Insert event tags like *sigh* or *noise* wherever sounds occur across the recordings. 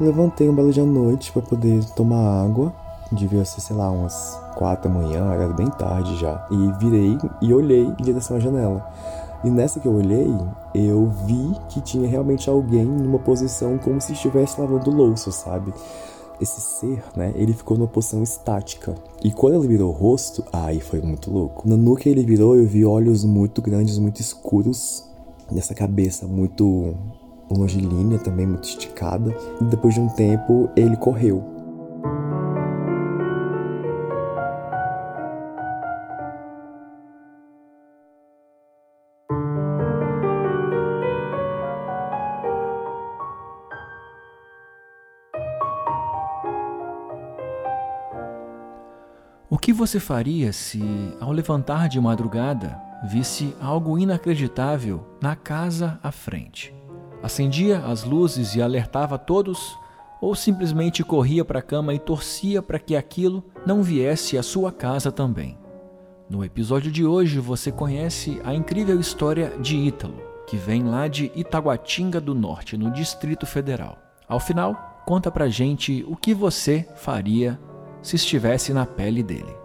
Levantei um belo dia à noite para poder tomar água. Devia ser, sei lá, umas quatro da manhã, era bem tarde já. E virei e olhei em direção à janela. E nessa que eu olhei, eu vi que tinha realmente alguém numa posição como se estivesse lavando louça, sabe? Esse ser, né, ele ficou numa posição estática. E quando ele virou o rosto, aí foi muito louco. No que ele virou, eu vi olhos muito grandes, muito escuros, nessa cabeça muito longilínea também, muito esticada. E depois de um tempo, ele correu. O que você faria se, ao levantar de madrugada, visse algo inacreditável na casa à frente? Acendia as luzes e alertava todos, ou simplesmente corria para a cama e torcia para que aquilo não viesse à sua casa também? No episódio de hoje você conhece a incrível história de Ítalo, que vem lá de Itaguatinga do Norte, no Distrito Federal. Ao final, conta pra gente o que você faria se estivesse na pele dele.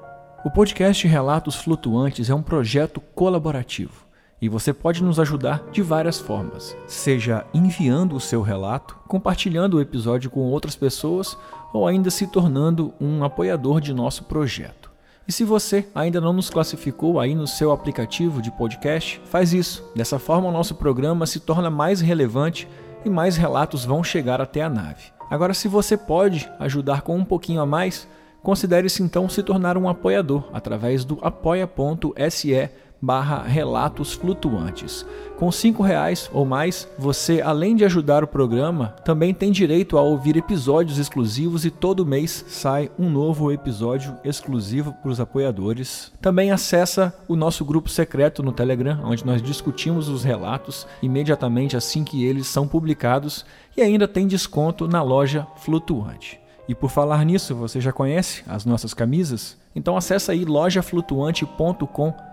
O podcast Relatos Flutuantes é um projeto colaborativo e você pode nos ajudar de várias formas, seja enviando o seu relato, compartilhando o episódio com outras pessoas ou ainda se tornando um apoiador de nosso projeto. E se você ainda não nos classificou aí no seu aplicativo de podcast, faz isso. Dessa forma, o nosso programa se torna mais relevante e mais relatos vão chegar até a nave. Agora, se você pode ajudar com um pouquinho a mais, Considere-se então se tornar um apoiador através do apoia.se barra relatos flutuantes. Com cinco reais ou mais, você, além de ajudar o programa, também tem direito a ouvir episódios exclusivos e todo mês sai um novo episódio exclusivo para os apoiadores. Também acessa o nosso grupo secreto no Telegram, onde nós discutimos os relatos imediatamente assim que eles são publicados e ainda tem desconto na loja Flutuante. E por falar nisso, você já conhece as nossas camisas? Então acessa aí lojaflutuante.com.br.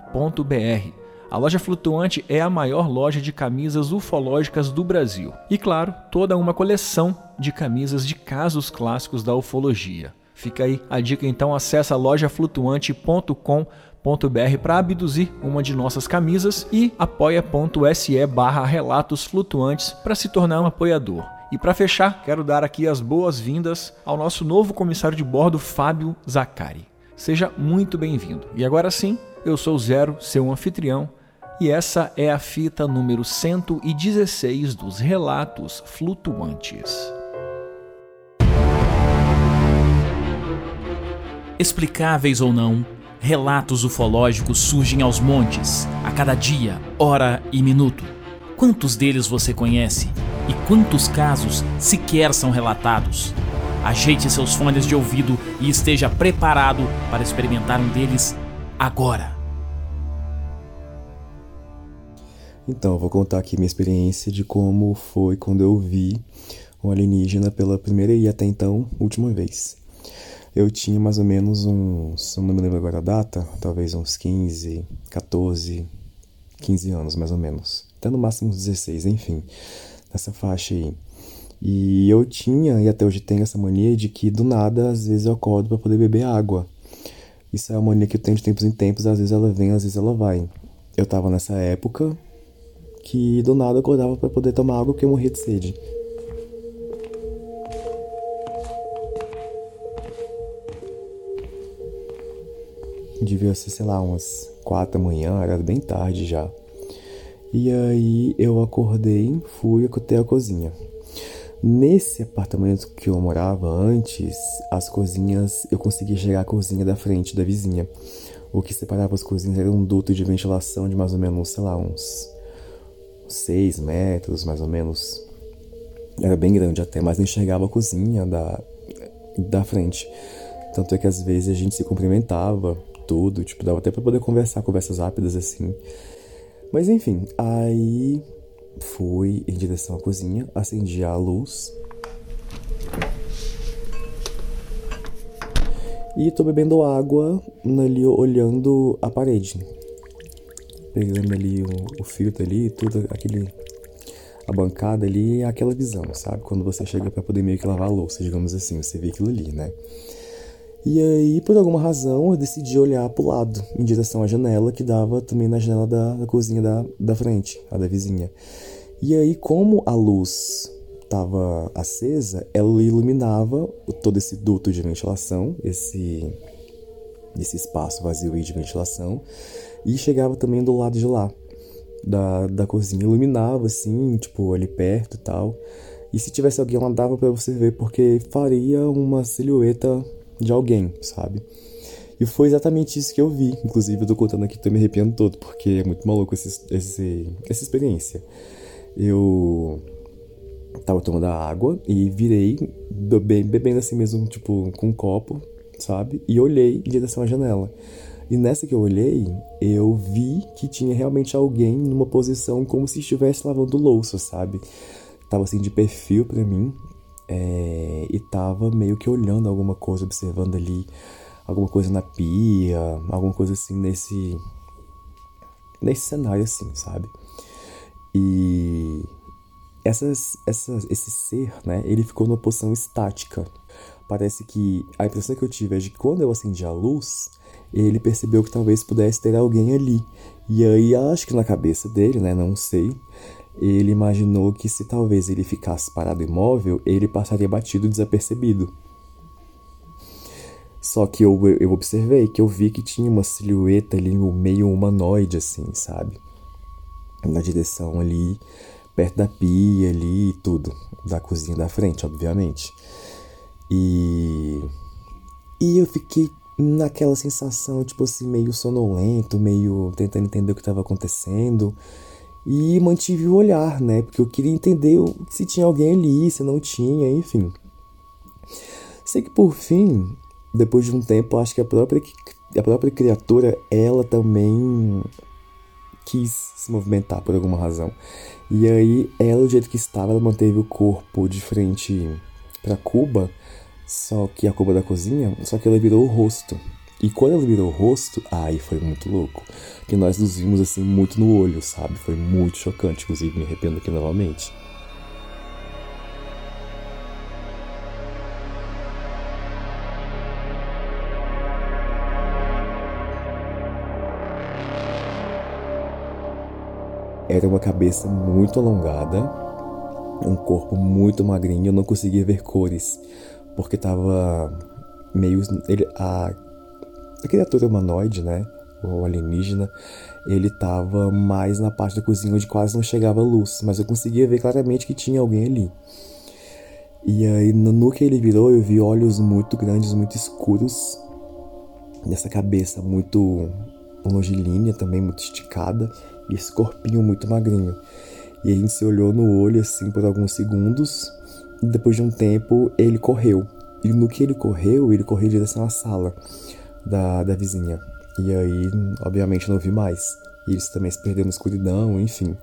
A loja Flutuante é a maior loja de camisas ufológicas do Brasil. E claro, toda uma coleção de camisas de casos clássicos da ufologia. Fica aí a dica então, acessa lojaflutuante.com.br para abduzir uma de nossas camisas e apoia.se barra relatos flutuantes para se tornar um apoiador. E para fechar, quero dar aqui as boas-vindas ao nosso novo comissário de bordo, Fábio Zacari. Seja muito bem-vindo. E agora sim, eu sou Zero, seu anfitrião, e essa é a fita número 116 dos Relatos Flutuantes. Explicáveis ou não, relatos ufológicos surgem aos montes, a cada dia, hora e minuto. Quantos deles você conhece? E quantos casos sequer são relatados? Ajeite seus fones de ouvido e esteja preparado para experimentar um deles agora. Então, vou contar aqui minha experiência de como foi quando eu vi um alienígena pela primeira e até então última vez. Eu tinha mais ou menos uns, não me lembro agora a data, talvez uns 15, 14, 15 anos mais ou menos. Até no máximo uns 16, enfim nessa faixa aí. E eu tinha, e até hoje tenho essa mania de que do nada, às vezes eu acordo para poder beber água. Isso é uma mania que eu tenho de tempos em tempos, às vezes ela vem, às vezes ela vai. Eu tava nessa época que do nada eu acordava para poder tomar água porque eu morria de sede. Devia ser, sei lá, umas quatro da manhã, era bem tarde já. E aí eu acordei, fui até a cozinha. Nesse apartamento que eu morava antes, as cozinhas, eu conseguia chegar à cozinha da frente da vizinha. O que separava as cozinhas era um duto de ventilação de mais ou menos, sei lá, uns 6 metros, mais ou menos. Era bem grande até, mas enxergava a cozinha da, da frente. Tanto é que às vezes a gente se cumprimentava, tudo, tipo, dava até pra poder conversar, conversas rápidas assim. Mas enfim, aí fui em direção à cozinha, acendi a luz. E tô bebendo água ali olhando a parede. Pegando ali o, o filtro ali, tudo aquele a bancada ali é aquela visão, sabe? Quando você chega para poder meio que lavar a louça, digamos assim, você vê aquilo ali, né? E aí, por alguma razão, eu decidi olhar pro lado, em direção à janela que dava também na janela da, da cozinha da, da frente, a da vizinha. E aí, como a luz estava acesa, ela iluminava todo esse duto de ventilação, esse, esse espaço vazio aí de ventilação, e chegava também do lado de lá da, da cozinha, iluminava assim, tipo, ali perto e tal. E se tivesse alguém lá, dava para você ver, porque faria uma silhueta de alguém, sabe? E foi exatamente isso que eu vi. Inclusive, eu tô contando aqui, tô me arrepiando todo, porque é muito maluco esse, esse, essa experiência. Eu tava tomando água e virei, bebendo assim mesmo, tipo, com um copo, sabe? E olhei em direção à janela. E nessa que eu olhei, eu vi que tinha realmente alguém numa posição como se estivesse lavando louça, sabe? Tava assim de perfil para mim é, e tava meio que olhando alguma coisa, observando ali alguma coisa na pia, alguma coisa assim nesse nesse cenário assim, sabe? E essas, essas, esse ser, né, ele ficou numa posição estática. Parece que a impressão que eu tive é de que quando eu acendi a luz, ele percebeu que talvez pudesse ter alguém ali. E aí acho que na cabeça dele, né, não sei, ele imaginou que se talvez ele ficasse parado imóvel, ele passaria batido desapercebido. Só que eu, eu observei que eu vi que tinha uma silhueta ali meio humanoide, assim, sabe? Na direção ali, perto da pia ali e tudo. Da cozinha da frente, obviamente. E. E eu fiquei naquela sensação, tipo assim, meio sonolento, meio tentando entender o que estava acontecendo. E mantive o olhar, né? Porque eu queria entender se tinha alguém ali, se não tinha, enfim. Sei que por fim, depois de um tempo, acho que a própria, a própria criatura, ela também quis se movimentar por alguma razão. E aí, ela, do jeito que estava, ela manteve o corpo de frente para Cuba só que a culpa da cozinha, só que ela virou o rosto. E quando ela virou o rosto, aí foi muito louco. Que nós nos vimos assim muito no olho, sabe? Foi muito chocante, inclusive me arrependo aqui novamente. Era uma cabeça muito alongada, um corpo muito magrinho, eu não conseguia ver cores porque tava meio. Ele, a, a criatura humanoide, né? O alienígena, ele tava mais na parte da cozinha onde quase não chegava luz, mas eu conseguia ver claramente que tinha alguém ali. E aí, no que ele virou, eu vi olhos muito grandes, muito escuros, nessa cabeça muito longilínea, também muito esticada, e esse corpinho muito magrinho. E a gente se olhou no olho assim por alguns segundos, depois de um tempo, ele correu. E no que ele correu, ele correu em direção à sala da, da vizinha. E aí, obviamente, não vi mais. E eles também se perderam na escuridão, enfim.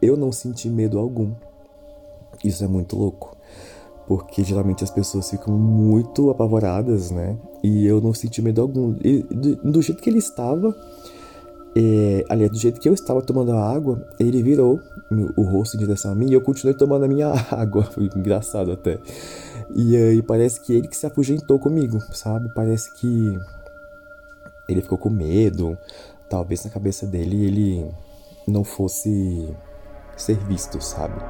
Eu não senti medo algum. Isso é muito louco. Porque geralmente as pessoas ficam muito apavoradas, né? E eu não senti medo algum. E do, do jeito que ele estava, é, aliás, do jeito que eu estava tomando a água, ele virou o rosto em direção a mim e eu continuei tomando a minha *laughs* água. Foi engraçado até. E aí parece que ele que se afugentou comigo, sabe? Parece que ele ficou com medo. Talvez na cabeça dele ele não fosse ser visto, sabe?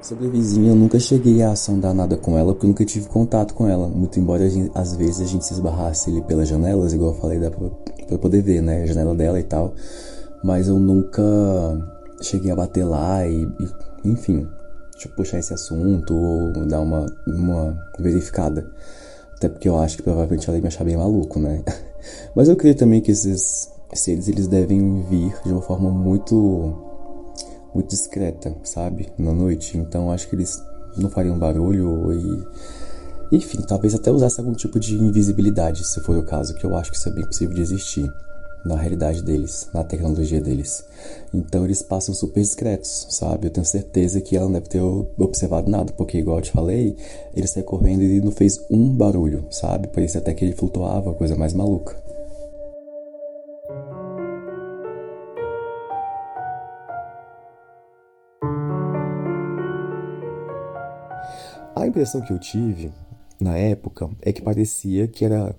Sobre a vizinha, eu nunca cheguei a sondar nada com ela, porque eu nunca tive contato com ela. Muito embora gente, às vezes a gente se esbarrasse ali pelas janelas, igual eu falei, dá pra, pra poder ver, né? A janela dela e tal. Mas eu nunca cheguei a bater lá e, e enfim, deixa eu puxar esse assunto ou dar uma, uma verificada. Até porque eu acho que provavelmente ela ia me achar bem maluco, né? *laughs* Mas eu creio também que esses seres eles devem vir de uma forma muito muito discreta, sabe? Na noite. Então acho que eles não fariam barulho e. Enfim, talvez até usasse algum tipo de invisibilidade, se for o caso, que eu acho que isso é bem possível de existir na realidade deles, na tecnologia deles. Então eles passam super discretos, sabe? Eu tenho certeza que ela não deve ter observado nada, porque, igual eu te falei, ele saiu correndo e não fez um barulho, sabe? Parecia até que ele flutuava, coisa mais maluca. A impressão que eu tive na época é que parecia que era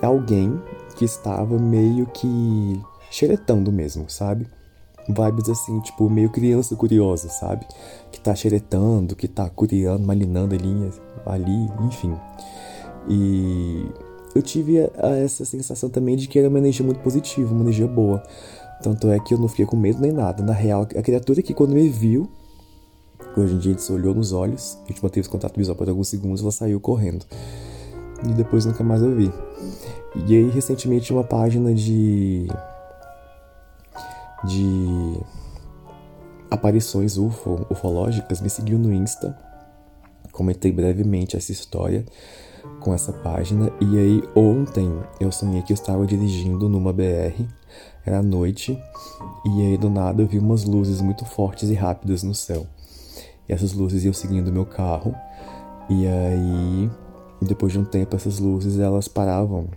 alguém que estava meio que xeretando mesmo, sabe? Vibes assim, tipo, meio criança curiosa, sabe? Que tá xeretando, que tá curiando, malinando ali, ali, enfim. E eu tive essa sensação também de que era uma energia muito positiva, uma energia boa. Tanto é que eu não fiquei com medo nem nada. Na real, a criatura que quando me viu, hoje em dia a gente se olhou nos olhos, a gente manteve contato visual por alguns segundos, ela saiu correndo. E depois nunca mais eu vi. E aí, recentemente, uma página de. de. aparições UFO, ufológicas me seguiu no Insta. Comentei brevemente essa história com essa página. E aí, ontem, eu sonhei que eu estava dirigindo numa BR, era noite, e aí do nada eu vi umas luzes muito fortes e rápidas no céu. E essas luzes iam seguindo meu carro, e aí, depois de um tempo, essas luzes elas paravam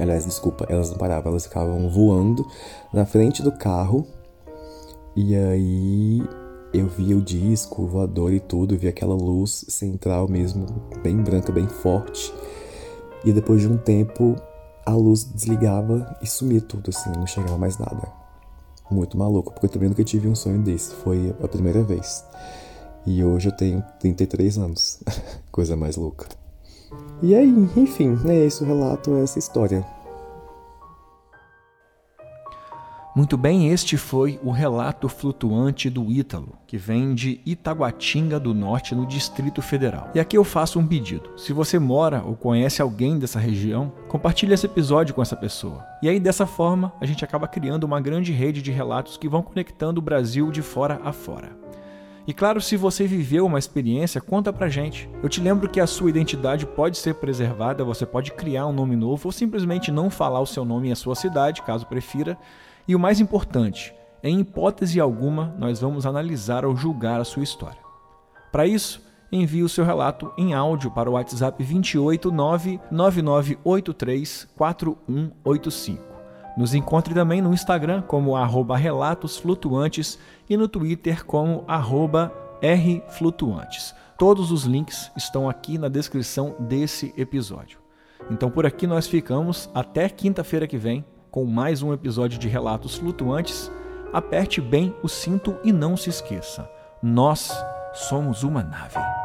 Aliás, desculpa, elas não paravam, elas ficavam voando na frente do carro. E aí eu via o disco, o voador e tudo, via aquela luz central mesmo, bem branca, bem forte. E depois de um tempo, a luz desligava e sumia tudo, assim, não chegava mais nada. Muito maluco, porque eu também nunca tive um sonho desse, foi a primeira vez. E hoje eu tenho 33 anos, *laughs* coisa mais louca. E aí, enfim, é isso, o relato é essa história. Muito bem, este foi o relato flutuante do Ítalo, que vem de Itaguatinga do Norte, no Distrito Federal. E aqui eu faço um pedido. Se você mora ou conhece alguém dessa região, compartilhe esse episódio com essa pessoa. E aí, dessa forma, a gente acaba criando uma grande rede de relatos que vão conectando o Brasil de fora a fora. E claro, se você viveu uma experiência, conta pra gente. Eu te lembro que a sua identidade pode ser preservada, você pode criar um nome novo ou simplesmente não falar o seu nome e a sua cidade, caso prefira. E o mais importante, em hipótese alguma, nós vamos analisar ou julgar a sua história. Para isso, envie o seu relato em áudio para o WhatsApp 289 9983 4185. Nos encontre também no Instagram como arroba Relatos Flutuantes e no Twitter como arroba Rflutuantes. Todos os links estão aqui na descrição desse episódio. Então por aqui nós ficamos até quinta-feira que vem com mais um episódio de Relatos Flutuantes. Aperte bem o cinto e não se esqueça: nós somos uma nave.